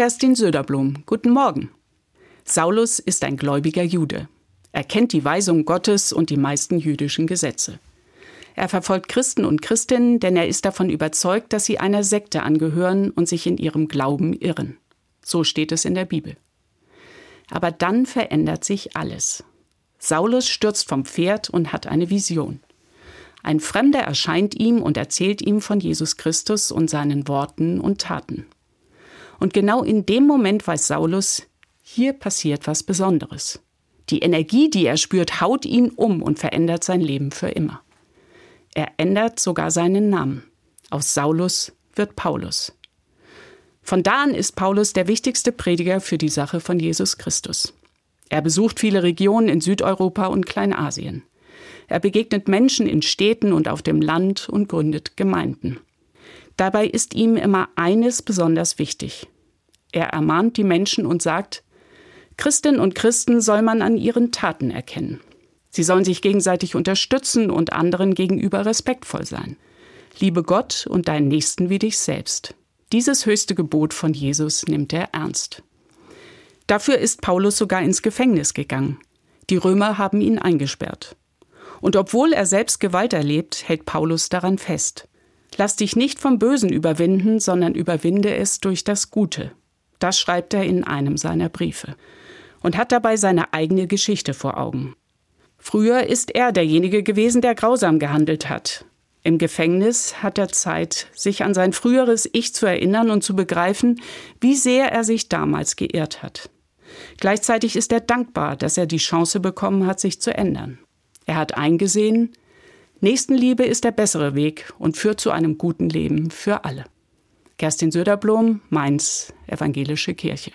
Kerstin Söderblom. Guten Morgen. Saulus ist ein gläubiger Jude. Er kennt die Weisung Gottes und die meisten jüdischen Gesetze. Er verfolgt Christen und Christinnen, denn er ist davon überzeugt, dass sie einer Sekte angehören und sich in ihrem Glauben irren. So steht es in der Bibel. Aber dann verändert sich alles. Saulus stürzt vom Pferd und hat eine Vision. Ein Fremder erscheint ihm und erzählt ihm von Jesus Christus und seinen Worten und Taten. Und genau in dem Moment weiß Saulus, hier passiert was Besonderes. Die Energie, die er spürt, haut ihn um und verändert sein Leben für immer. Er ändert sogar seinen Namen. Aus Saulus wird Paulus. Von da an ist Paulus der wichtigste Prediger für die Sache von Jesus Christus. Er besucht viele Regionen in Südeuropa und Kleinasien. Er begegnet Menschen in Städten und auf dem Land und gründet Gemeinden. Dabei ist ihm immer eines besonders wichtig. Er ermahnt die Menschen und sagt, Christinnen und Christen soll man an ihren Taten erkennen. Sie sollen sich gegenseitig unterstützen und anderen gegenüber respektvoll sein. Liebe Gott und deinen Nächsten wie dich selbst. Dieses höchste Gebot von Jesus nimmt er ernst. Dafür ist Paulus sogar ins Gefängnis gegangen. Die Römer haben ihn eingesperrt. Und obwohl er selbst Gewalt erlebt, hält Paulus daran fest. Lass dich nicht vom Bösen überwinden, sondern überwinde es durch das Gute. Das schreibt er in einem seiner Briefe. Und hat dabei seine eigene Geschichte vor Augen. Früher ist er derjenige gewesen, der grausam gehandelt hat. Im Gefängnis hat er Zeit, sich an sein früheres Ich zu erinnern und zu begreifen, wie sehr er sich damals geirrt hat. Gleichzeitig ist er dankbar, dass er die Chance bekommen hat, sich zu ändern. Er hat eingesehen, Nächstenliebe ist der bessere Weg und führt zu einem guten Leben für alle. Kerstin Söderblom, Mainz, Evangelische Kirche.